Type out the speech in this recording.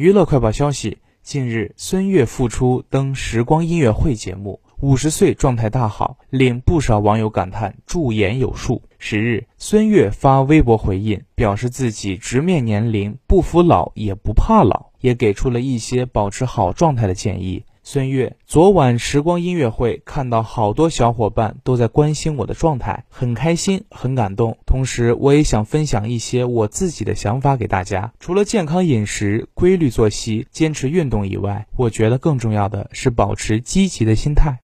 娱乐快报消息：近日，孙悦复出登时光音乐会节目，五十岁状态大好，令不少网友感叹驻颜有术。十日，孙悦发微博回应，表示自己直面年龄，不服老也不怕老，也给出了一些保持好状态的建议。孙悦，昨晚时光音乐会看到好多小伙伴都在关心我的状态，很开心，很感动。同时，我也想分享一些我自己的想法给大家。除了健康饮食、规律作息、坚持运动以外，我觉得更重要的是保持积极的心态。